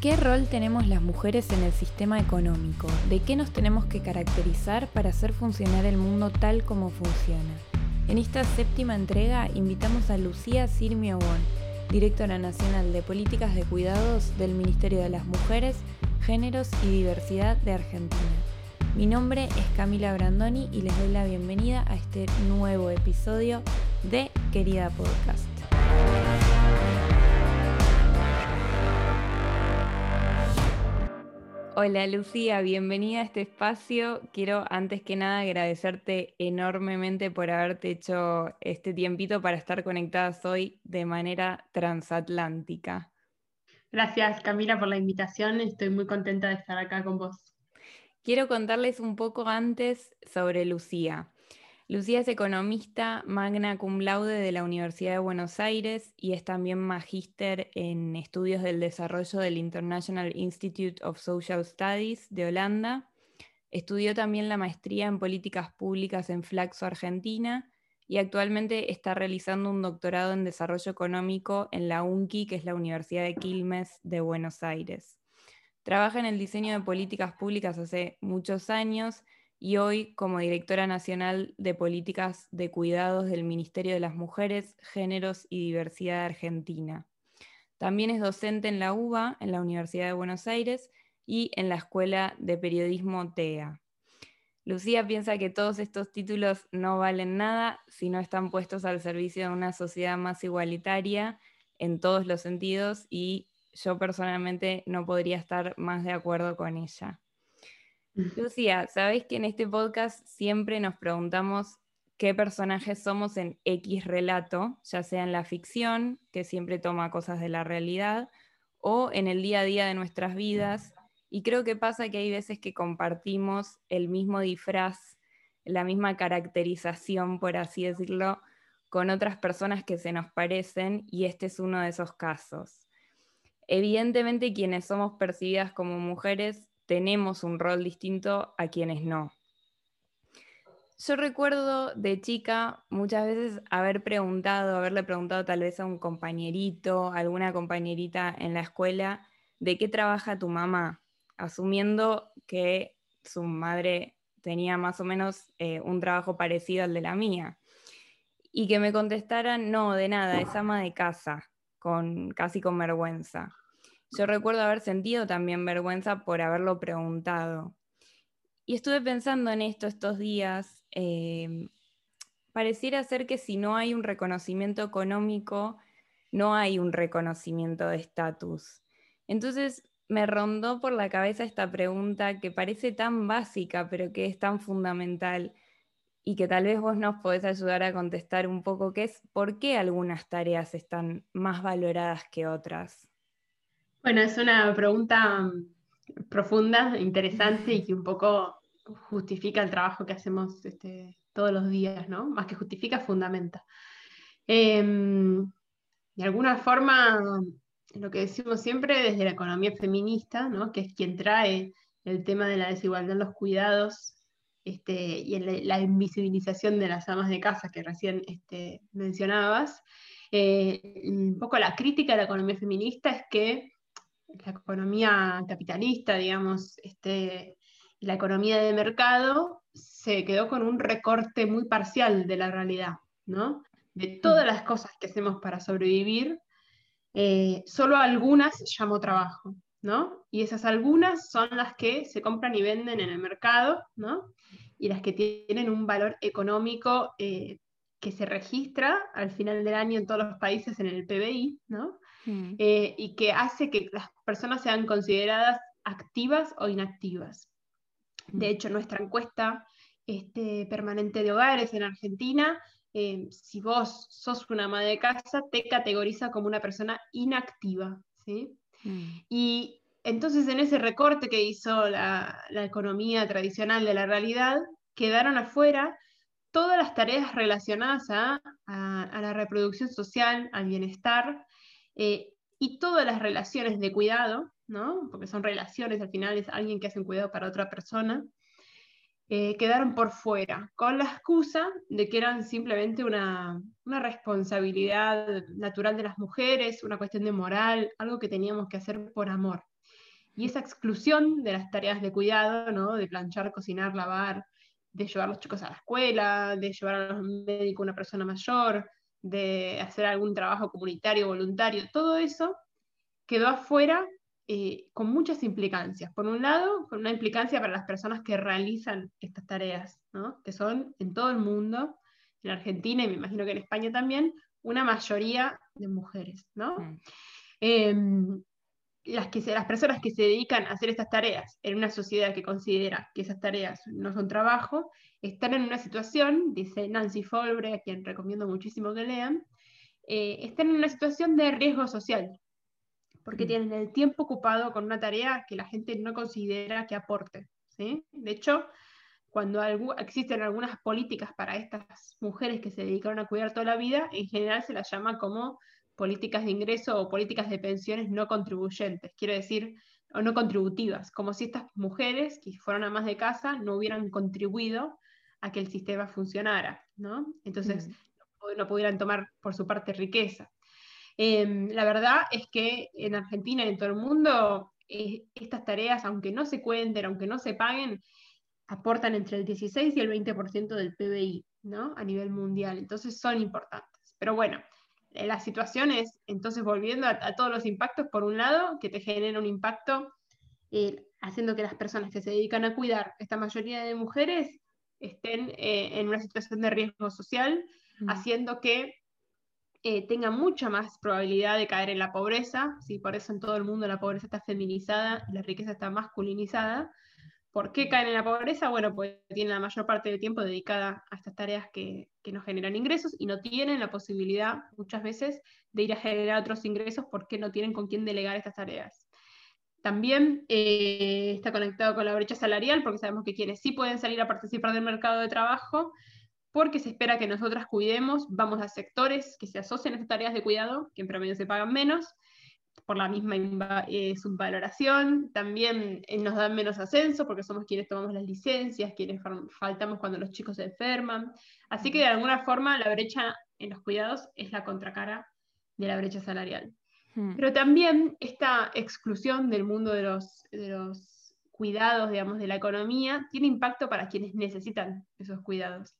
¿Qué rol tenemos las mujeres en el sistema económico? ¿De qué nos tenemos que caracterizar para hacer funcionar el mundo tal como funciona? En esta séptima entrega invitamos a Lucía Sirmio directora nacional de Políticas de Cuidados del Ministerio de las Mujeres, Géneros y Diversidad de Argentina. Mi nombre es Camila Brandoni y les doy la bienvenida a este nuevo episodio de Querida Podcast. Hola Lucía, bienvenida a este espacio. Quiero antes que nada agradecerte enormemente por haberte hecho este tiempito para estar conectadas hoy de manera transatlántica. Gracias Camila por la invitación, estoy muy contenta de estar acá con vos. Quiero contarles un poco antes sobre Lucía. Lucía es economista magna cum laude de la Universidad de Buenos Aires y es también magíster en estudios del desarrollo del International Institute of Social Studies de Holanda. Estudió también la maestría en políticas públicas en Flaxo, Argentina, y actualmente está realizando un doctorado en desarrollo económico en la UNCI, que es la Universidad de Quilmes de Buenos Aires. Trabaja en el diseño de políticas públicas hace muchos años y hoy como directora nacional de políticas de cuidados del Ministerio de las Mujeres, Géneros y Diversidad de Argentina. También es docente en la UBA, en la Universidad de Buenos Aires, y en la Escuela de Periodismo TEA. Lucía piensa que todos estos títulos no valen nada si no están puestos al servicio de una sociedad más igualitaria en todos los sentidos y yo personalmente no podría estar más de acuerdo con ella. Lucía, sabéis que en este podcast siempre nos preguntamos qué personajes somos en X relato, ya sea en la ficción, que siempre toma cosas de la realidad, o en el día a día de nuestras vidas. Y creo que pasa que hay veces que compartimos el mismo disfraz, la misma caracterización, por así decirlo, con otras personas que se nos parecen, y este es uno de esos casos. Evidentemente, quienes somos percibidas como mujeres tenemos un rol distinto a quienes no. Yo recuerdo de chica muchas veces haber preguntado, haberle preguntado tal vez a un compañerito, alguna compañerita en la escuela, de qué trabaja tu mamá, asumiendo que su madre tenía más o menos eh, un trabajo parecido al de la mía. Y que me contestaran, no, de nada, es ama de casa, con, casi con vergüenza. Yo recuerdo haber sentido también vergüenza por haberlo preguntado. Y estuve pensando en esto estos días. Em, pareciera ser que si no hay un reconocimiento económico, no hay un reconocimiento de estatus. Entonces me rondó por la cabeza esta pregunta que parece tan básica, pero que es tan fundamental y que tal vez vos nos podés ayudar a contestar un poco, que es por qué algunas tareas están más valoradas que otras. Bueno, es una pregunta mm, profunda, interesante y que un poco justifica el trabajo que hacemos este, todos los días, ¿no? Más que justifica, fundamenta. Em, de alguna forma, lo que decimos siempre desde la economía feminista, ¿no? que es quien trae el tema de la desigualdad en los cuidados este, y la, invisibilización de las amas de casa que recién este, mencionabas, eh, un poco la crítica de la economía feminista es que la economía capitalista, digamos, este, la economía de mercado, se quedó con un recorte muy parcial de la realidad, ¿no? De todas las cosas que hacemos para sobrevivir, eh, solo algunas llamo trabajo, ¿no? Y esas algunas son las que se compran y venden en el mercado, ¿no? Y las que tienen un valor económico eh, que se registra al final del año en todos los países en el PBI, ¿no? Mm. Eh, y que hace que las personas sean consideradas activas o inactivas. De mm. hecho, nuestra encuesta este, permanente de hogares en Argentina, eh, si vos sos una ama de casa, te categoriza como una persona inactiva. ¿sí? Mm. Y entonces en ese recorte que hizo la, economía tradicional de la realidad, quedaron afuera todas las tareas relacionadas a, a la reproducción social, al bienestar, eh, y todas las relaciones de cuidado, ¿no? porque son relaciones, al final es alguien que hace un cuidado para otra persona, eh, quedaron por fuera, con la excusa de que eran simplemente una, una, responsabilidad natural de las mujeres, una cuestión de moral, algo que teníamos que hacer por amor. Y esa exclusión de las tareas de cuidado, ¿no? de planchar, cocinar, lavar, de llevar a los chicos a la escuela, de llevar a los médicos a una persona mayor, de hacer algún trabajo comunitario, voluntario, todo eso quedó afuera eh, con muchas implicancias. Por un lado, con una implicancia para las personas que realizan estas tareas, ¿no? que son en todo el mundo, en Argentina y me imagino que en España también, una mayoría de mujeres. ¿no? Mm. Em, las, que las personas que se dedican a hacer estas tareas en una sociedad que considera que esas tareas no son trabajo, están en una situación, dice Nancy Folbre, a quien recomiendo muchísimo que lean, eh, están en una situación de riesgo social, porque mm. tienen el tiempo ocupado con una tarea que la gente no considera que aporte. ¿sí? De hecho, cuando existen algunas políticas para estas mujeres que se dedicaron a cuidar toda la vida, en general se las llama como políticas de ingreso o políticas de pensiones no contribuyentes, quiero decir, o no contributivas, como si estas mujeres que fueron a más de casa no hubieran contribuido a que el sistema funcionara, ¿no? Entonces, mm. no pudieran tomar por su parte riqueza. Em, la verdad es que en Argentina y en todo el mundo, eh, estas tareas, aunque no se cuenten, aunque no se paguen, aportan entre el 16 y el 20% del PBI, ¿no? A nivel mundial. Entonces son importantes. Pero bueno, la situación es, entonces volviendo a, todos los impactos, por un lado, que te genera un impacto eh, haciendo que las personas que se dedican a cuidar, esta mayoría de mujeres, estén eh, en una situación de riesgo social, mm. haciendo que tengan mucha más probabilidad de caer en la pobreza, ¿sí? por eso en todo el mundo la pobreza está feminizada la riqueza está masculinizada, ¿Por qué caen en la pobreza? Bueno, pues tienen la mayor parte del tiempo dedicada a estas tareas que, que no generan ingresos y no tienen la posibilidad muchas veces de ir a generar otros ingresos porque no tienen con quién delegar estas tareas. También eh, está conectado con la brecha salarial porque sabemos que quienes sí pueden salir a participar del mercado de trabajo, porque se espera que nosotras cuidemos, vamos a sectores que se asocian a estas tareas de cuidado, que en promedio se pagan menos, por la misma eh, subvaloración, también eh, nos dan menos ascenso porque somos quienes tomamos las licencias, quienes faltamos cuando los chicos se enferman. Así que de alguna forma la brecha en los cuidados es la contracara de la brecha salarial. Hmm. Pero también esta exclusión del mundo de los, de los cuidados, digamos, de la economía, tiene impacto para quienes necesitan esos cuidados.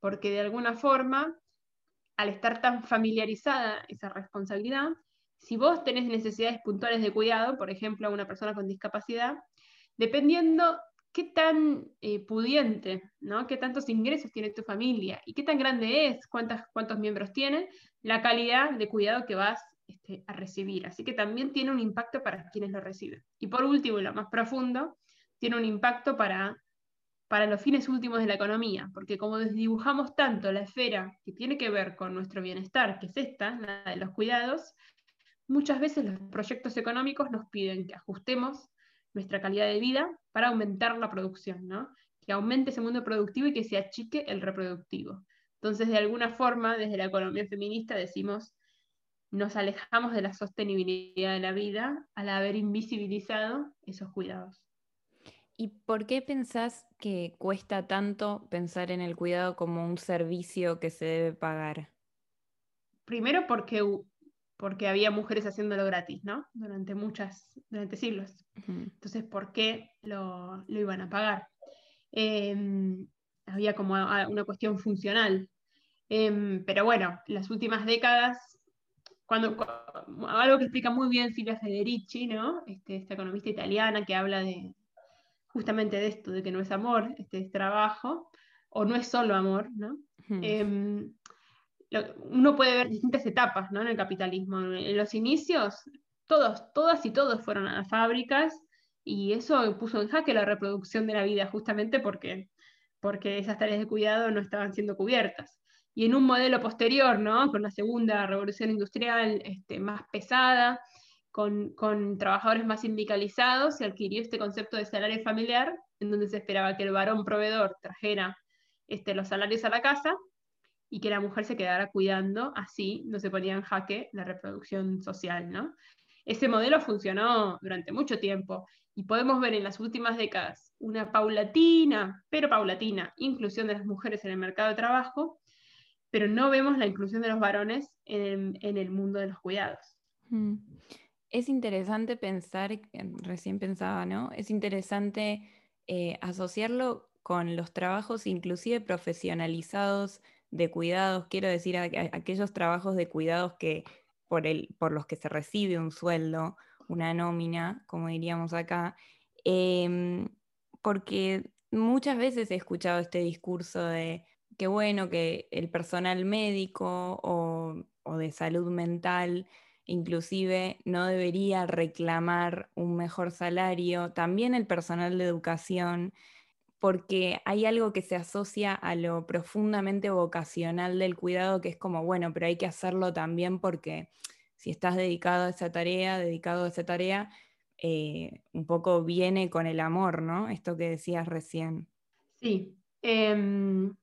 Porque de alguna forma, al estar tan familiarizada esa responsabilidad, si vos tenés necesidades puntuales de cuidado, por ejemplo, a una persona con discapacidad, dependiendo qué tan eh, pudiente, ¿no? qué tantos ingresos tiene tu familia y qué tan grande es, cuántos miembros tiene, la calidad de cuidado que vas este, a recibir. Así que también tiene un impacto para quienes lo reciben. Y por último, y lo más profundo, tiene un impacto para, para los fines últimos de la economía, porque como desdibujamos tanto la esfera que tiene que ver con nuestro bienestar, que es esta, la de los cuidados, muchas veces los proyectos económicos nos piden que ajustemos nuestra calidad de vida para aumentar la producción, ¿no? que aumente ese mundo productivo y que se achique el reproductivo. Entonces, de alguna forma, desde la economía feminista decimos, nos alejamos de la sostenibilidad de la vida al haber invisibilizado esos cuidados. ¿Y por qué pensás que cuesta tanto pensar en el cuidado como un servicio que se debe pagar? Primero porque porque había mujeres haciéndolo gratis, ¿no? Durante muchas, durante siglos. Entonces, ¿por qué lo, iban a pagar? Em, había como una cuestión funcional. Em, pero bueno, las últimas décadas, cuando, algo que explica muy bien Silvia Federici, ¿no? Este, esta economista italiana que habla de justamente de esto, de que no es amor, este es trabajo, o no es solo amor, ¿no? Uno puede ver distintas etapas ¿no? en el capitalismo. En los inicios, todos, todas y todos fueron a las fábricas y eso puso en jaque la reproducción de la vida justamente porque, porque esas tareas de cuidado no estaban siendo cubiertas. Y en un modelo posterior, ¿no? con la segunda revolución industrial este, más pesada, con, con, trabajadores más sindicalizados, se adquirió este concepto de salario familiar, en donde se esperaba que el varón proveedor trajera este, los salarios a la casa y que la mujer se quedara cuidando, así no se ponía en jaque la reproducción social, ¿no? Ese modelo funcionó durante mucho tiempo y podemos ver en las últimas décadas una paulatina, pero paulatina, inclusión de las mujeres en el mercado de trabajo, pero no vemos la inclusión de los varones en, el mundo de los cuidados. Mm. Es interesante pensar, recién pensaba, ¿no? Es interesante eh, asociarlo con los trabajos inclusive profesionalizados de cuidados, quiero decir, aquellos trabajos de cuidados que por, el, por los que se recibe un sueldo, una nómina, como diríamos acá, em, porque muchas veces he escuchado este discurso de que bueno, que el personal médico o, o de salud mental inclusive no debería reclamar un mejor salario, también el personal de educación, porque hay algo que se asocia a lo profundamente vocacional del cuidado, que es como, bueno, pero hay que hacerlo también porque si estás dedicado a esa tarea, dedicado a esa tarea, eh, un poco viene con el amor, ¿no? Esto que decías recién. Sí. Em,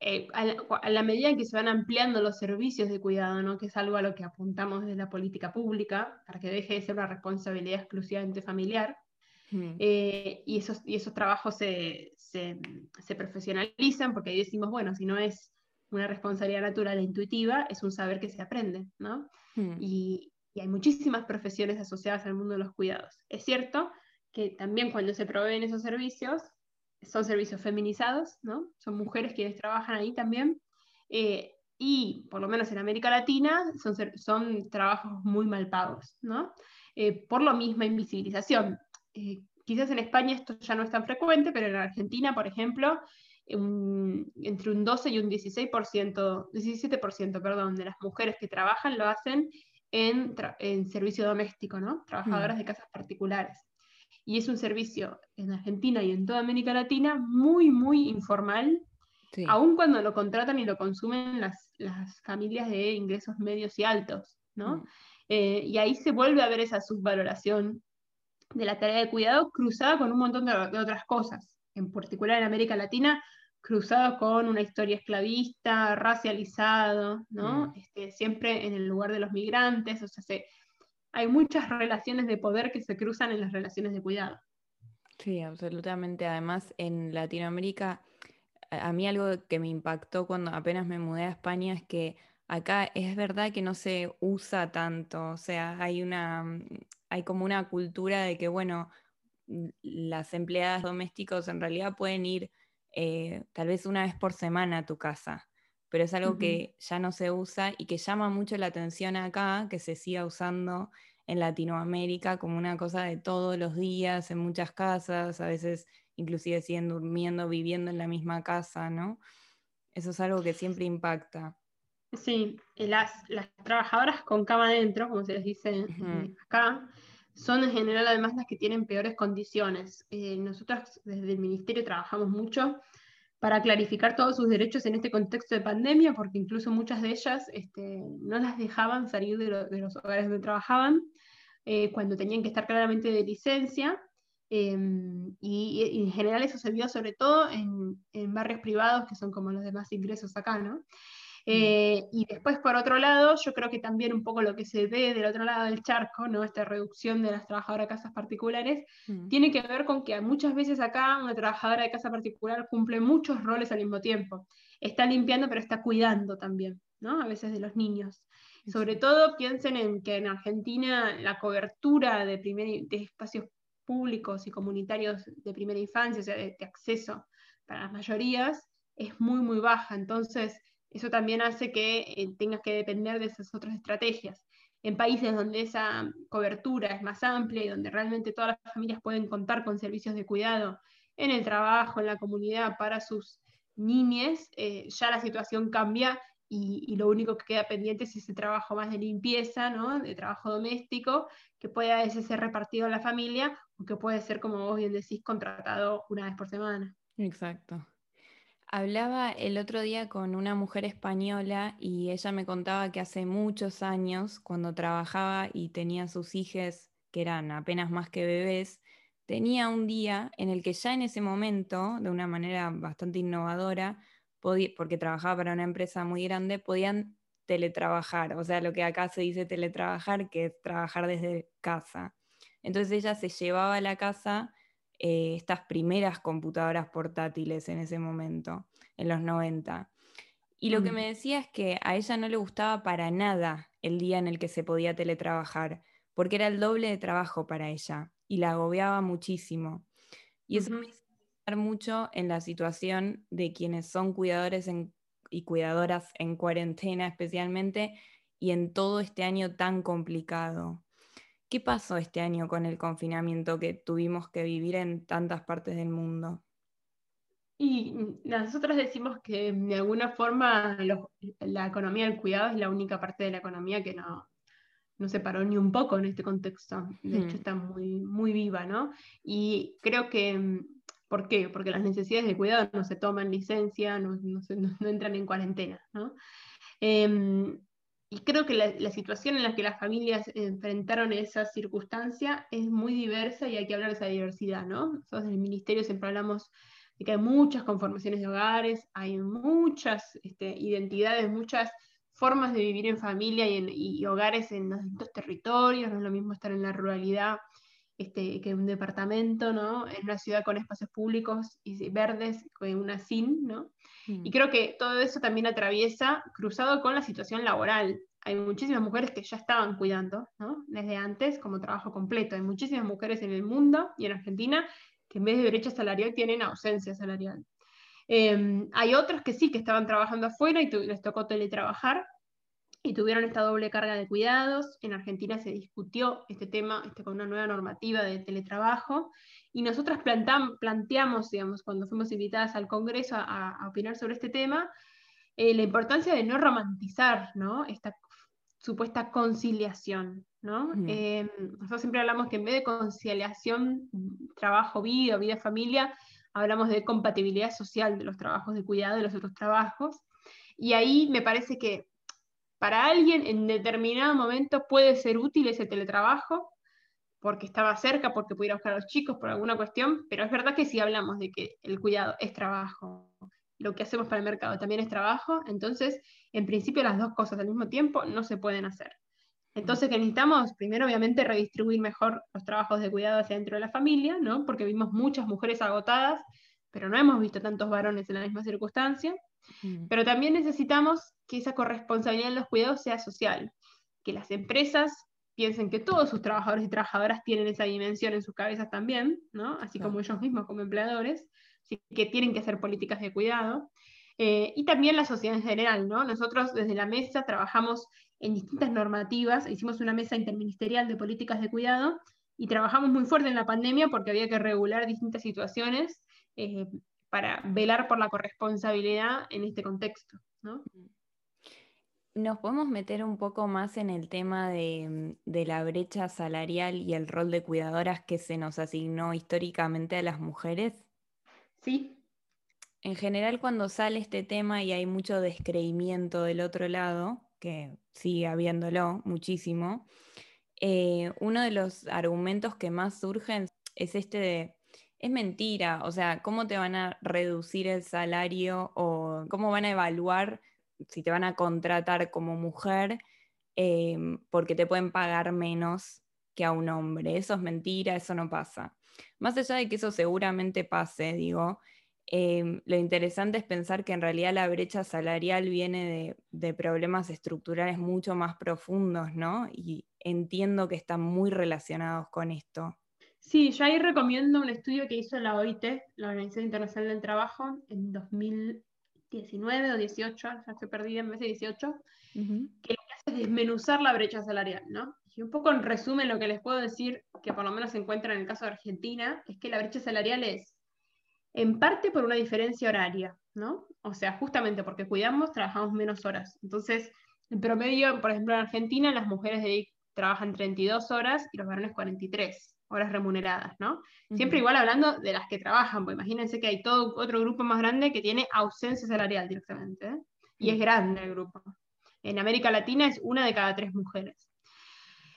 eh, a, la, medida en que se van ampliando los servicios de cuidado, ¿no? que es algo a lo que apuntamos desde la política pública, para que deje de ser una responsabilidad exclusivamente familiar, hmm. eh, y, esos, y esos trabajos se, se, se, profesionalizan, porque ahí decimos, bueno, si no es una responsabilidad natural e intuitiva, es un saber que se aprende, ¿no? Hmm. Y, y hay muchísimas profesiones asociadas al mundo de los cuidados. Es cierto que también cuando se proveen esos servicios, son servicios feminizados, ¿no? Son mujeres quienes trabajan ahí también. Eh, y por lo menos en América Latina son, son trabajos muy mal pagos, ¿no? Eh, por la misma invisibilización. Eh, quizás en España esto ya no es tan frecuente, pero en Argentina, por ejemplo, entre un 12 y un 16%, 17% perdón, de las mujeres que trabajan lo hacen en, en servicio doméstico, ¿no? Trabajadoras mm. de casas particulares. Y es un servicio en Argentina y en toda América Latina muy, muy informal, aun cuando lo contratan y lo consumen las, las familias de ingresos medios y altos, ¿no? Mm. Eh, y ahí se vuelve a ver esa subvaloración de la tarea de cuidado cruzada con un montón de, de otras cosas, en particular en América Latina, cruzado con una historia esclavista, racializado, ¿no? Mm. Este, siempre en el lugar de los migrantes, o sea, hay muchas relaciones de poder que se cruzan en las relaciones de cuidado. Sí, absolutamente. Además, en Latinoamérica, a mí algo que me impactó cuando apenas me mudé a España es que acá es verdad que no se usa tanto, o sea, hay una, hay como una cultura de que, bueno, las empleadas domésticos en realidad pueden ir eh, tal vez una vez por semana a tu casa, pero es algo que ya no se usa y que llama mucho la atención acá, que se siga usando en Latinoamérica como una cosa de todos los días, en muchas casas, a veces inclusive siguen durmiendo, viviendo en la misma casa, ¿no? Eso es algo que siempre impacta. Sí, las, las trabajadoras con cama adentro, como se les dice acá, son en general además las que tienen peores condiciones. Eh, nosotros desde el Ministerio trabajamos mucho para clarificar todos sus derechos en este contexto de pandemia, porque incluso muchas de ellas este, no las dejaban salir de, los hogares donde trabajaban eh, cuando tenían que estar claramente de licencia. Em, y, y, en general eso se vio sobre todo en, en, barrios privados, que son como los demás ingresos acá, ¿no? Mm. Eh, y después, por otro lado, yo creo que también un poco lo que se ve del otro lado del charco, ¿no? esta reducción de las trabajadoras de casas particulares, mm. tiene que ver con que muchas veces acá una trabajadora de casa particular cumple muchos roles al mismo tiempo. Está limpiando, pero está cuidando también, ¿no? a veces de los niños. Sobre todo piensen en que en Argentina la cobertura de, primer, de espacios públicos y comunitarios de primera infancia, o sea, de, de acceso para las mayorías, es muy, muy baja. Entonces, eso también hace que eh, tengas que depender de esas otras estrategias. En países donde esa cobertura es más amplia y donde realmente todas las familias pueden contar con servicios de cuidado en el trabajo, en la comunidad, para sus niñes, eh, ya la situación cambia y, lo único que queda pendiente es ese trabajo más de limpieza, ¿no? de trabajo doméstico, que puede a veces ser repartido en la familia o que puede ser, como vos bien decís, contratado una vez por semana. Exacto. Hablaba el otro día con una mujer española y ella me contaba que hace muchos años, cuando trabajaba y tenía sus hijos, que eran apenas más que bebés, tenía un día en el que ya en ese momento, de una manera bastante innovadora, porque trabajaba para una empresa muy grande, podían teletrabajar, o sea, lo que acá se dice teletrabajar, que es trabajar desde casa. Entonces ella se llevaba a la casa eh, estas primeras computadoras portátiles en ese momento, en los 90. Y lo que mm. me decía es que a ella no le gustaba para nada el día en el que se podía teletrabajar, porque era el doble de trabajo para ella y la agobiaba muchísimo. Y eso me hizo pensar mucho en la situación de quienes son cuidadores y cuidadoras en cuarentena especialmente y en todo este año tan complicado. ¿Qué pasó este año con el confinamiento que tuvimos que vivir en tantas partes del mundo? Y nosotros decimos que de alguna forma la economía del cuidado es la única parte de la economía que no, no se paró ni un poco en este contexto. De hecho, hmm. está muy, muy viva, ¿no? Y creo que, ¿por qué? Porque las necesidades de cuidado no se toman licencia, no, no, entran en cuarentena, ¿no? Em, y creo que la, situación en la que las familias enfrentaron esa circunstancia es muy diversa y hay que hablar de esa diversidad, ¿no? Nosotros en el ministerio siempre hablamos de que hay muchas conformaciones de hogares, hay muchas este, identidades, muchas formas de vivir en familia y, en, hogares en los distintos territorios, no es lo mismo estar en la ruralidad este, que un departamento, ¿no? En una ciudad con espacios públicos y verdes, con una sin, ¿no? Mm. Y creo que todo eso también atraviesa, cruzado con la situación laboral. Hay muchísimas mujeres que ya estaban cuidando, ¿no? Desde antes, como trabajo completo. Hay muchísimas mujeres en el mundo y en Argentina que en vez de brecha salarial tienen ausencia salarial. Em, hay otros que sí, que estaban trabajando afuera y les tocó teletrabajar y tuvieron esta doble carga de cuidados. En Argentina se discutió este tema este, con una nueva normativa de teletrabajo y nosotras planteamos, digamos, cuando fuimos invitadas al Congreso a, opinar sobre este tema, eh, la importancia de no romantizar ¿no? esta supuesta conciliación. ¿no? Em, nosotros siempre hablamos que en vez de conciliación trabajo-vida, vida-familia, hablamos de compatibilidad social de los trabajos de cuidado y los otros trabajos. Y ahí me parece que para alguien en determinado momento puede ser útil ese teletrabajo, porque estaba cerca, porque pudiera buscar a los chicos por alguna cuestión, pero es verdad que si hablamos de que el cuidado es trabajo, lo que hacemos para el mercado también es trabajo, entonces en principio las dos cosas al mismo tiempo no se pueden hacer. Entonces, que necesitamos? Primero, obviamente, redistribuir mejor los trabajos de cuidado hacia dentro de la familia, ¿no? Porque vimos muchas mujeres agotadas, pero no hemos visto tantos varones en la misma circunstancia. Pero también necesitamos que esa corresponsabilidad en los cuidados sea social, que las empresas piensen que todos sus trabajadores y trabajadoras tienen esa dimensión en sus cabezas también, ¿no? así como ellos mismos como empleadores, así que tienen que hacer políticas de cuidado. Eh, y también la sociedad en general, ¿no? Nosotros desde la mesa trabajamos en distintas normativas, hicimos una mesa interministerial de políticas de cuidado y trabajamos muy fuerte en la pandemia porque había que regular distintas situaciones eh, para velar por la corresponsabilidad en este contexto, ¿no? ¿Nos podemos meter un poco más en el tema de, la brecha salarial y el rol de cuidadoras que se nos asignó históricamente a las mujeres? Sí. En general, cuando sale este tema y hay mucho descreimiento del otro lado, que sigue habiéndolo muchísimo, eh, uno de los argumentos que más surgen es este de, es mentira, o sea, ¿cómo te van a reducir el salario o cómo van a evaluar si te van a contratar como mujer em, porque te pueden pagar menos que a un hombre. Eso es mentira, eso no pasa. Más allá de que eso seguramente pase, digo, em, lo interesante es pensar que en realidad la brecha salarial viene de, de, problemas estructurales mucho más profundos, ¿no? Y entiendo que están muy relacionados con esto. Sí, yo ahí recomiendo un estudio que hizo la OIT, la Organización Internacional del Trabajo, en 2000, 19 o 18, ya estoy perdida en vez de 18, que lo que hace es desmenuzar la brecha salarial, ¿no? Y un poco en resumen lo que les puedo decir, que por lo menos se encuentra en el caso de Argentina, es que la brecha salarial es en parte por una diferencia horaria, ¿no? O sea, justamente porque cuidamos, trabajamos menos horas. Entonces, en promedio, por ejemplo, en Argentina, las mujeres de trabajan 32 horas y los varones 43 horas remuneradas, ¿no? Siempre igual hablando de las que trabajan, pues imagínense que hay todo otro grupo más grande que tiene ausencia salarial directamente, ¿eh? y es grande el grupo. En América Latina es una de cada tres mujeres.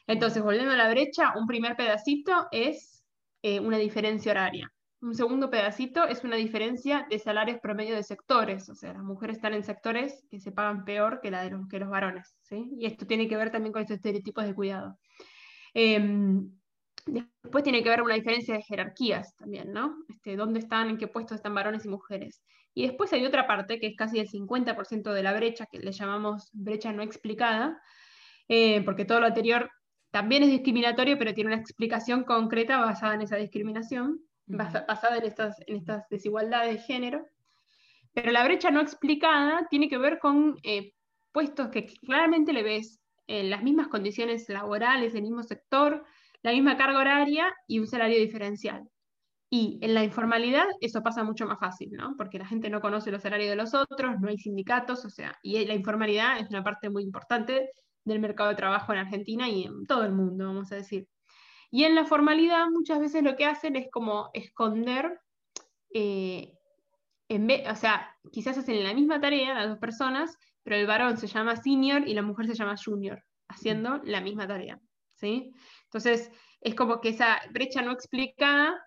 Entonces, volviendo a la brecha, un primer pedacito es eh, una diferencia horaria. Un segundo pedacito es una diferencia de salarios promedio de sectores, o sea, las mujeres están en sectores que se pagan peor que, la de los, que los varones, ¿sí? Y esto tiene que ver también con estos estereotipos de cuidado. Em, Después tiene que haber una diferencia de jerarquías también, ¿no? Este, ¿Dónde están, en qué puestos están varones y mujeres? Y después hay otra parte, que es casi el 50% de la brecha, que le llamamos brecha no explicada, eh, porque todo lo anterior también es discriminatorio, pero tiene una explicación concreta basada en esa discriminación, basada en estas, en estas desigualdades de género. Pero la brecha no explicada tiene que ver con eh, puestos que claramente le ves en las mismas condiciones laborales, el mismo sector, la misma carga horaria y un salario diferencial. Y en la informalidad eso pasa mucho más fácil, ¿no? Porque la gente no conoce los salarios de los otros, no hay sindicatos, o sea, y la informalidad es una parte muy importante del mercado de trabajo en Argentina y en todo el mundo, vamos a decir. Y en la formalidad muchas veces lo que hacen es como esconder, eh, en o sea, quizás hacen la misma tarea las dos personas, pero el varón se llama senior y la mujer se llama junior, haciendo la misma tarea. ¿sí? Entonces, es como que esa brecha no explicada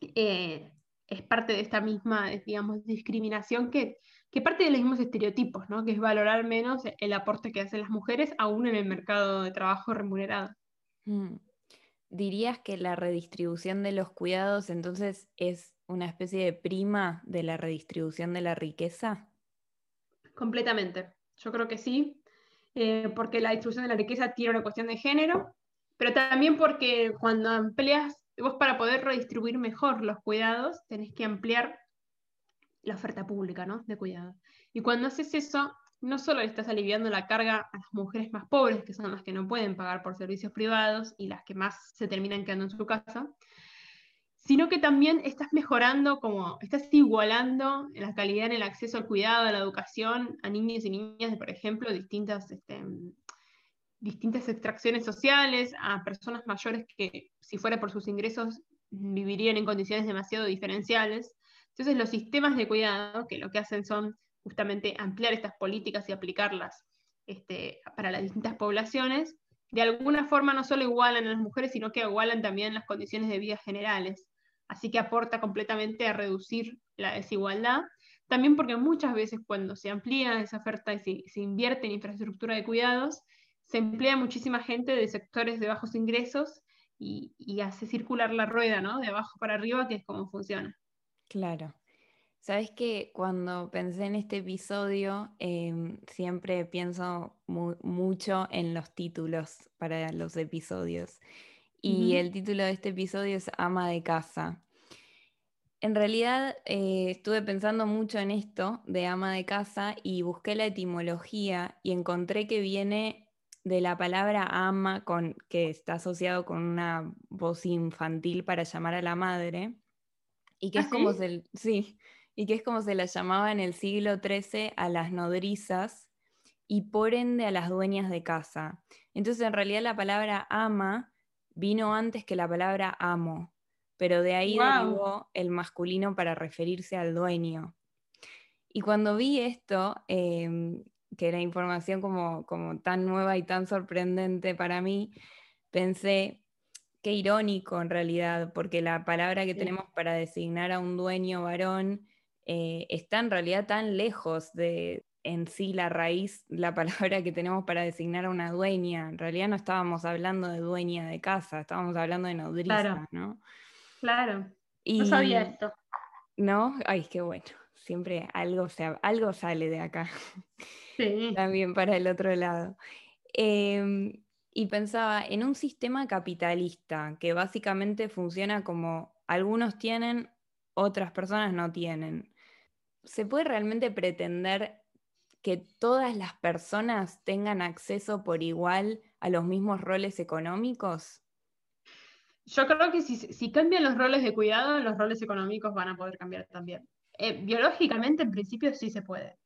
eh, es parte de esta misma, digamos, discriminación que, que parte de los mismos estereotipos, ¿no? que es valorar menos el aporte que hacen las mujeres aún en el mercado de trabajo remunerado. Mm. ¿Dirías que la redistribución de los cuidados entonces es una especie de prima de la redistribución de la riqueza? Completamente. Yo creo que sí, eh, porque la distribución de la riqueza tiene una cuestión de género, pero también porque cuando amplias, vos para poder redistribuir mejor los cuidados, tenés que ampliar la oferta pública ¿no? de cuidado. Y cuando haces eso, no solo estás aliviando la carga a las mujeres más pobres, que son las que no pueden pagar por servicios privados y las que más se terminan quedando en su casa, sino que también estás mejorando, como estás igualando la calidad en el acceso al cuidado, a la educación, a niños y niñas por ejemplo, distintas, este, distintas extracciones sociales, a personas mayores que, si fuera por sus ingresos, vivirían en condiciones demasiado diferenciales. Entonces, los sistemas de cuidado, que lo que hacen son justamente ampliar estas políticas y aplicarlas este, para las distintas poblaciones, de alguna forma no solo igualan a las mujeres, sino que igualan también las condiciones de vida generales así que aporta completamente a reducir la desigualdad. También porque muchas veces cuando se amplía esa oferta y se, invierte en infraestructura de cuidados, se emplea muchísima gente de sectores de bajos ingresos y, hace circular la rueda, ¿no? De abajo para arriba, que es como funciona. Claro. Sabes que cuando pensé en este episodio, em, siempre pienso mucho en los títulos para los episodios y el título de este episodio es Ama de casa. En realidad eh, estuve pensando mucho en esto de ama de casa y busqué la etimología y encontré que viene de la palabra ama, con, que está asociado con una voz infantil para llamar a la madre, y que, es ¿Ah, como se, sí, y que es como se la llamaba en el siglo XIII a las nodrizas y por ende a las dueñas de casa. Entonces en realidad la palabra ama vino antes que la palabra amo, pero de ahí derivó el masculino para referirse al dueño. Y cuando vi esto, em, que era información como, como tan nueva y tan sorprendente para mí, pensé, qué irónico en realidad, porque la palabra que tenemos para designar a un dueño varón eh, está en realidad tan lejos de, en sí la raíz, la palabra que tenemos para designar a una dueña. En realidad no estábamos hablando de dueña de casa, estábamos hablando de nodriza, claro. ¿no? Claro. no sabía esto. ¿No? Ay, qué bueno. Siempre algo, algo sale de acá. Sí. También para el otro lado. Em, y pensaba en un sistema capitalista que básicamente funciona como algunos tienen, otras personas no tienen. ¿Se puede realmente pretender que todas las personas tengan acceso por igual a los mismos roles económicos? Yo creo que si, cambian los roles de cuidado, los roles económicos van a poder cambiar también. Eh, biológicamente, en principio, sí se puede.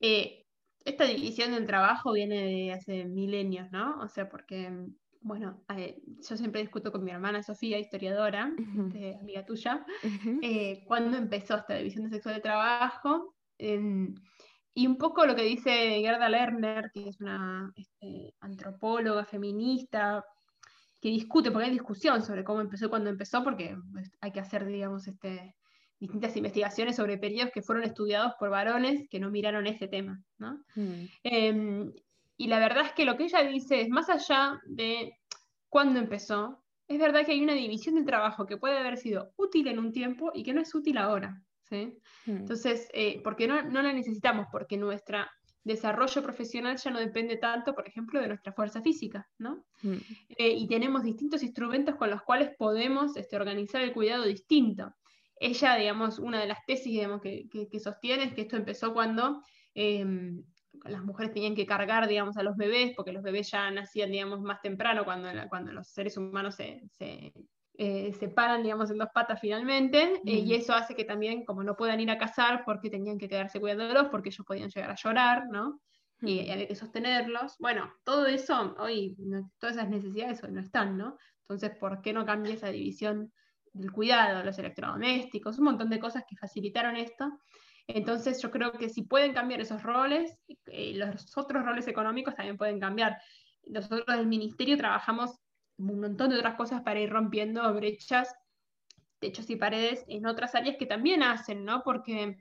Eh, esta división del trabajo viene de hace milenios, ¿no? O sea, porque, bueno, eh, yo siempre discuto con mi hermana Sofía, historiadora, este, amiga tuya, cuando empezó esta división de sexo de trabajo. Y un poco lo que dice Gerda Lerner, que es una este, antropóloga feminista, que discute, porque hay discusión sobre cómo empezó y cuándo empezó, porque pues, hay que hacer, digamos, este, distintas investigaciones sobre periodos que fueron estudiados por varones que no miraron ese tema. ¿no? Mm. Em, y la verdad es que lo que ella dice es, más allá de cuándo empezó, es verdad que hay una división del trabajo que puede haber sido útil en un tiempo y que no es útil ahora. ¿sí? Mm. Entonces, eh, porque no, no la necesitamos, porque nuestro desarrollo profesional ya no depende tanto, por ejemplo, de nuestra fuerza física, ¿no? Mm. eh, y tenemos distintos instrumentos con los cuales podemos este, organizar el cuidado distinto. Ella, digamos, una de las tesis digamos, que, sostiene es que esto empezó cuando em, las mujeres tenían que cargar, digamos, a los bebés, porque los bebés ya nacían, digamos, más temprano cuando, cuando los seres humanos se, se eh, paran, digamos, en dos patas finalmente, eh, y eso hace que también, como no puedan ir a cazar porque tenían que quedarse cuidándolos, porque ellos podían llegar a llorar, ¿no? Y había que sostenerlos. Bueno, todo eso, hoy, todas esas necesidades hoy no están, ¿no? Entonces, ¿por qué no cambia esa división del cuidado, los electrodomésticos, un montón de cosas que facilitaron esto? Entonces yo creo que si pueden cambiar esos roles, eh, los otros roles económicos también pueden cambiar. Nosotros del ministerio trabajamos un montón de otras cosas para ir rompiendo brechas, techos y paredes en otras áreas que también hacen, ¿no? Porque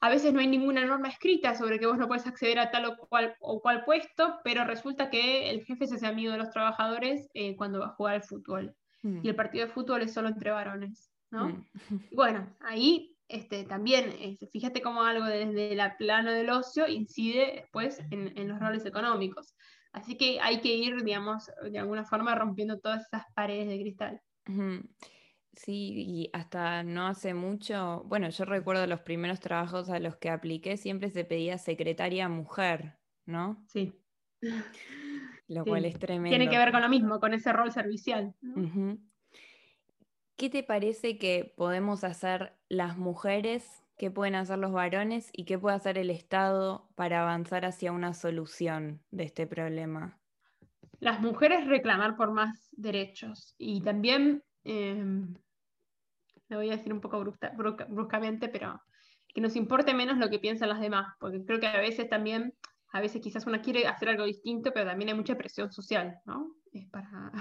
a veces no hay ninguna norma escrita sobre que vos no puedes acceder a tal o cual, o cual puesto, pero resulta que el jefe se hace amigo de los trabajadores eh, cuando va a jugar al fútbol. Mm. Y el partido de fútbol es solo entre varones, ¿no? Mm. Bueno, ahí este, también, este, fíjate cómo algo desde el plano del ocio incide después en, los roles económicos. Así que hay que ir, digamos, de alguna forma rompiendo todas esas paredes de cristal. Sí, y hasta no hace mucho, bueno, yo recuerdo los primeros trabajos a los que apliqué, siempre se pedía secretaria mujer, ¿no? Sí. Lo cual es tremendo. Tiene que ver con lo mismo, con ese rol servicial. ¿Qué te parece que podemos hacer las mujeres, qué pueden hacer los varones y qué puede hacer el Estado para avanzar hacia una solución de este problema? Las mujeres reclamar por más derechos y también, eh, lo voy a decir un poco bruscamente, pero que nos importe menos lo que piensan las demás, porque creo que a veces también, a veces quizás una quiere hacer algo distinto, pero también hay mucha presión social, ¿no? para,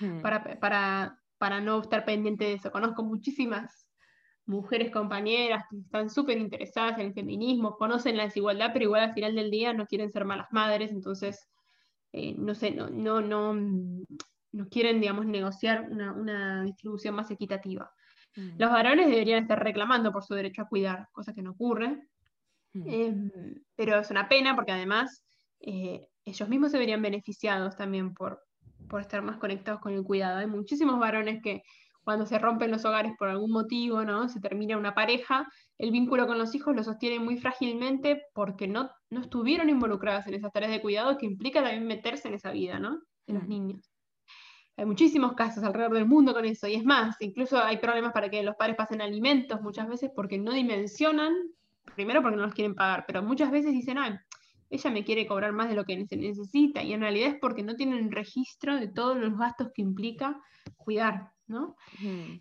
hmm. para, para para no estar pendiente de eso. Conozco muchísimas mujeres compañeras que están súper interesadas en el feminismo, conocen la desigualdad, pero igual al final del día no quieren ser malas madres, entonces, eh, no sé, no, no, no, no quieren, digamos, negociar una, distribución más equitativa. Mm. Los varones deberían estar reclamando por su derecho a cuidar, cosa que no ocurre, mm. em, pero es una pena porque además eh, ellos mismos se verían beneficiados también por, por estar más conectados con el cuidado. Hay muchísimos varones que cuando se rompen los hogares por algún motivo, ¿no? Se termina una pareja, el vínculo con los hijos lo sostienen muy frágilmente porque no, no estuvieron involucrados en esas tareas de cuidado que implica también meterse en esa vida, ¿no? De los niños. Hay muchísimos casos alrededor del mundo con eso, y es más, incluso hay problemas para que los padres pasen alimentos muchas veces porque no dimensionan, primero porque no los quieren pagar, pero muchas veces dicen, ay, ella me quiere cobrar más de lo que se necesita y en realidad es porque no tienen registro de todos los gastos que implica cuidar, ¿no?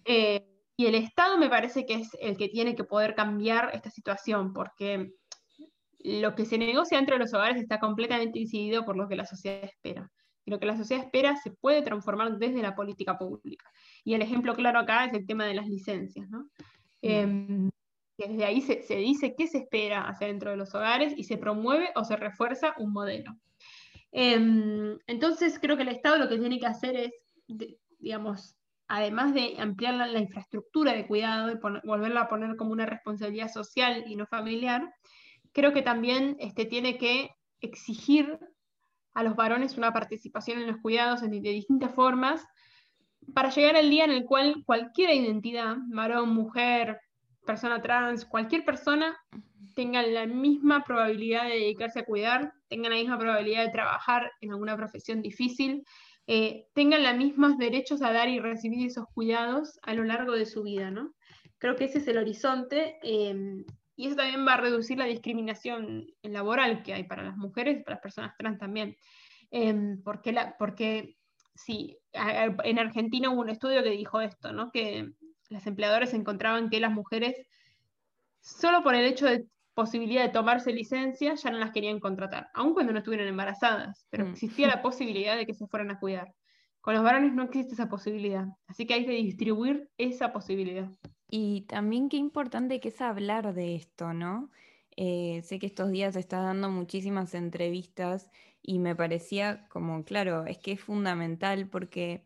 Eh, y el Estado me parece que es el que tiene que poder cambiar esta situación porque lo que se negocia dentro de los hogares está completamente incidido por lo que la sociedad espera. Y lo que la sociedad espera se puede transformar desde la política pública. Y el ejemplo claro acá es el tema de las licencias, ¿no? Desde ahí se, dice qué se espera hacer dentro de los hogares y se promueve o se refuerza un modelo. Em, entonces creo que el Estado lo que tiene que hacer es, digamos, además de ampliar la, infraestructura de cuidado y volverla a poner como una responsabilidad social y no familiar, creo que también este, tiene que exigir a los varones una participación en los cuidados de distintas formas para llegar al día en el cual cualquier identidad, varón, mujer, persona trans, cualquier persona tenga la misma probabilidad de dedicarse a cuidar, tenga la misma probabilidad de trabajar en alguna profesión difícil, eh, tengan los mismos derechos a dar y recibir esos cuidados a lo largo de su vida, ¿no? Creo que ese es el horizonte em, y eso también va a reducir la discriminación laboral que hay para las mujeres y para las personas trans también. Em, porque, la, porque sí, en Argentina hubo un estudio que dijo esto, ¿no? Que las empleadoras encontraban que las mujeres, solo por el hecho de posibilidad de tomarse licencia, ya no las querían contratar, aun cuando no estuvieran embarazadas, pero mm. existía la posibilidad de que se fueran a cuidar. Con los varones no existe esa posibilidad, así que hay que distribuir esa posibilidad. Y también qué importante que es hablar de esto, ¿no? Eh, sé que estos días estás dando muchísimas entrevistas y me parecía como, claro, es que es fundamental porque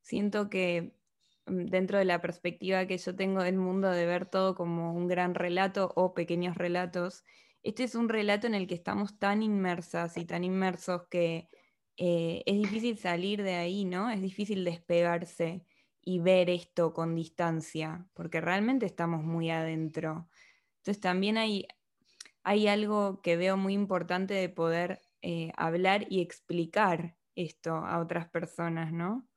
siento que dentro de la perspectiva que yo tengo del mundo de ver todo como un gran relato o pequeños relatos, este es un relato en el que estamos tan inmersas y tan inmersos que eh, es difícil salir de ahí, ¿no? Es difícil despegarse y ver esto con distancia, porque realmente estamos muy adentro. Entonces también hay, hay algo que veo muy importante de poder eh, hablar y explicar esto a otras personas, ¿no?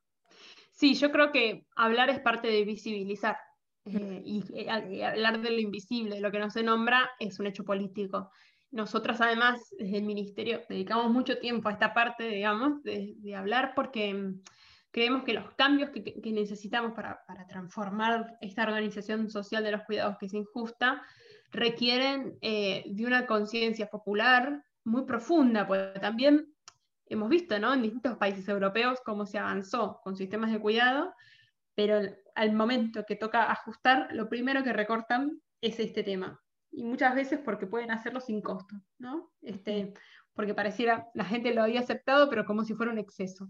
Sí, yo creo que hablar es parte de visibilizar. Eh, y, hablar de lo invisible, de lo que no se nombra, es un hecho político. Nosotras además, desde el Ministerio, dedicamos mucho tiempo a esta parte, digamos, de, hablar porque mm, creemos que los cambios que, necesitamos para, transformar esta organización social de los cuidados que es injusta requieren eh, de una conciencia popular muy profunda, porque también hemos visto ¿no? en distintos países europeos cómo se avanzó con sistemas de cuidado, pero al momento que toca ajustar, lo primero que recortan es este tema y muchas veces porque pueden hacerlo sin costo, ¿no? Este, porque pareciera, la gente lo había aceptado, pero como si fuera un exceso.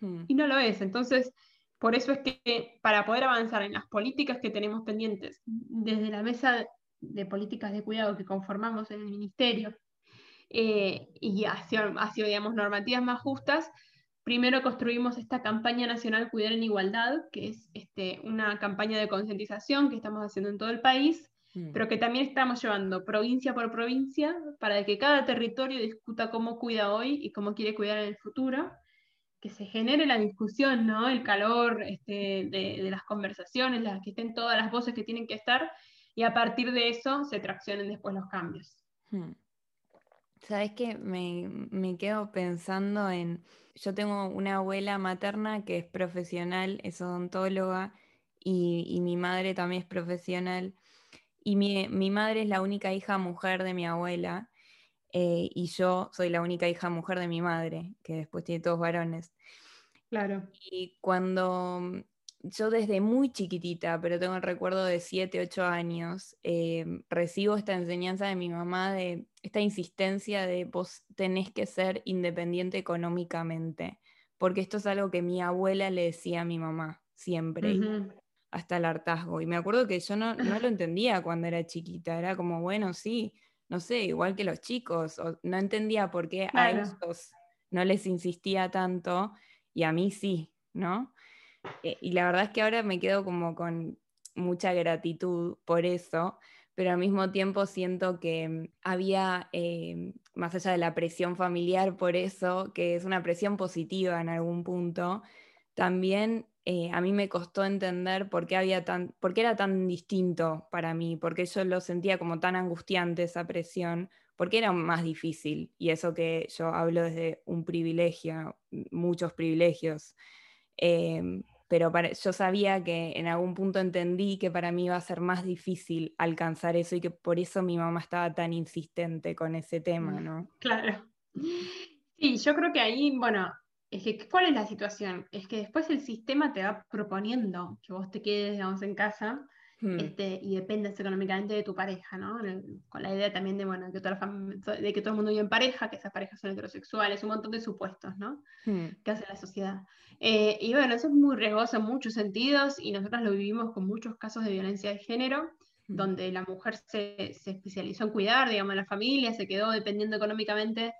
Hmm. Y no lo es. Entonces, por eso es que para poder avanzar en las políticas que tenemos pendientes, desde la mesa de políticas de cuidado que conformamos en el ministerio, eh, y hacia, hacia, digamos, normativas más justas, primero construimos esta campaña nacional Cuidar en Igualdad, que es este, una campaña de concientización que estamos haciendo en todo el país, Mm. pero que también estamos llevando provincia por provincia para que cada territorio discuta cómo cuida hoy y cómo quiere cuidar en el futuro, que se genere la discusión, ¿no? el calor este, de, las conversaciones, las, que estén todas las voces que tienen que estar, y a partir de eso se traccionen después los cambios. Hmm. Sabes que me, me, quedo pensando en. Yo tengo una abuela materna que es profesional, es odontóloga, y, y mi madre también es profesional. Y mi, madre es la única hija mujer de mi abuela eh, y yo soy la única hija mujer de mi madre, que después tiene todos varones. Claro. Y cuando yo desde muy chiquitita, pero tengo el recuerdo de 7, 8 años, eh, recibo esta enseñanza de mi mamá, de esta insistencia de vos tenés que ser independiente económicamente, porque esto es algo que mi abuela le decía a mi mamá siempre hasta el hartazgo. Y me acuerdo que yo no, no, lo entendía cuando era chiquita, era como, bueno, sí, no sé, igual que los chicos, no entendía por qué a ellos no les insistía tanto y a mí sí, ¿no? Eh, y la verdad es que ahora me quedo como con mucha gratitud por eso, pero al mismo tiempo siento que mm, había, eh, más allá de la presión familiar por eso, que es una presión positiva en algún punto, también eh, a mí me costó entender por qué, había tan, por qué era tan distinto para mí, porque yo lo sentía como tan angustiante esa presión, porque era más difícil. Y eso que yo hablo desde un privilegio, muchos privilegios. Em, pero yo sabía que en algún punto entendí que para mí iba a ser más difícil alcanzar eso y que por eso mi mamá estaba tan insistente con ese tema, ¿no? Claro. Sí, yo creo que ahí, bueno, es que, ¿cuál es la situación? Es que después el sistema te va proponiendo que vos te quedes, digamos, en casa hmm. este, y dependes económicamente de tu pareja, ¿no? Con la idea también de, bueno, que toda de que todo el mundo vive en pareja, que esas parejas son heterosexuales, un montón de supuestos, ¿no? Hmm. Que hace la sociedad. Eh, y bueno, eso es muy riesgoso en muchos sentidos y nosotros lo vivimos con muchos casos de violencia de género hmm. donde la mujer se, se, especializó en cuidar, digamos, a la familia, se quedó dependiendo económicamente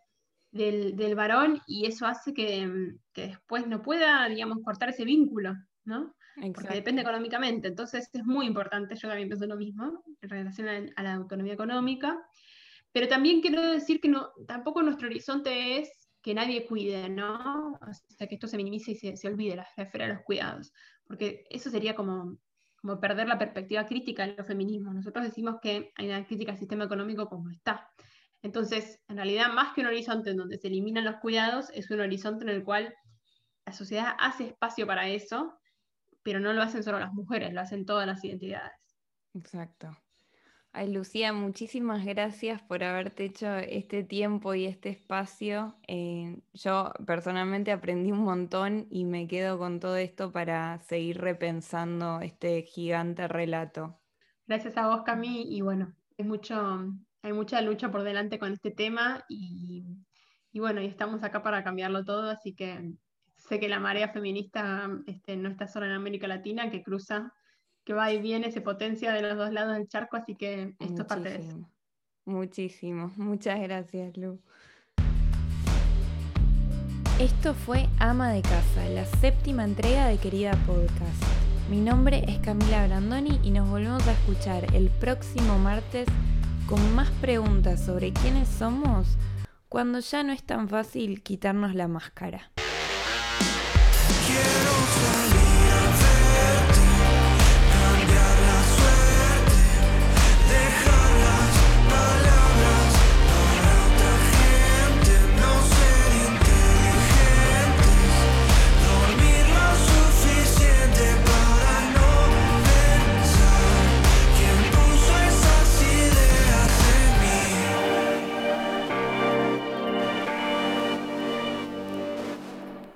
del, del varón y eso hace que, que, después no pueda, digamos, cortar ese vínculo, ¿no? Porque depende económicamente. Entonces es muy importante, yo también pienso lo mismo, en relación a, la autonomía económica. Pero también quiero decir que no, tampoco nuestro horizonte es que nadie cuide, ¿no? O sea, que esto se minimice y se, se olvide la esfera de los cuidados. Porque eso sería como, como perder la perspectiva crítica de los feminismos. Nosotros decimos que hay una crítica al sistema económico como está. Entonces, en realidad, más que un horizonte en donde se eliminan los cuidados, es un horizonte en el cual la sociedad hace espacio para eso, pero no lo hacen solo las mujeres, lo hacen todas las identidades. Exacto. Ay, Lucía, muchísimas gracias por haberte hecho este tiempo y este espacio. Eh, yo personalmente aprendí un montón y me quedo con todo esto para seguir repensando este gigante relato. Gracias a vos, Cami, y bueno, es mucho, hay mucha lucha por delante con este tema y, bueno, y estamos acá para cambiarlo todo, así que sé que la marea feminista este, no está solo en América Latina, que cruza, que va y viene, se potencia de los dos lados del charco, así que esto es parte de eso. Muchísimo, muchas gracias, Lu. Esto fue Ama de Casa, la séptima entrega de Querida Podcast. Mi nombre es Camila Brandoni y nos volvemos a escuchar el próximo martes con más preguntas sobre quiénes somos cuando ya no es tan fácil quitarnos la máscara. Quiero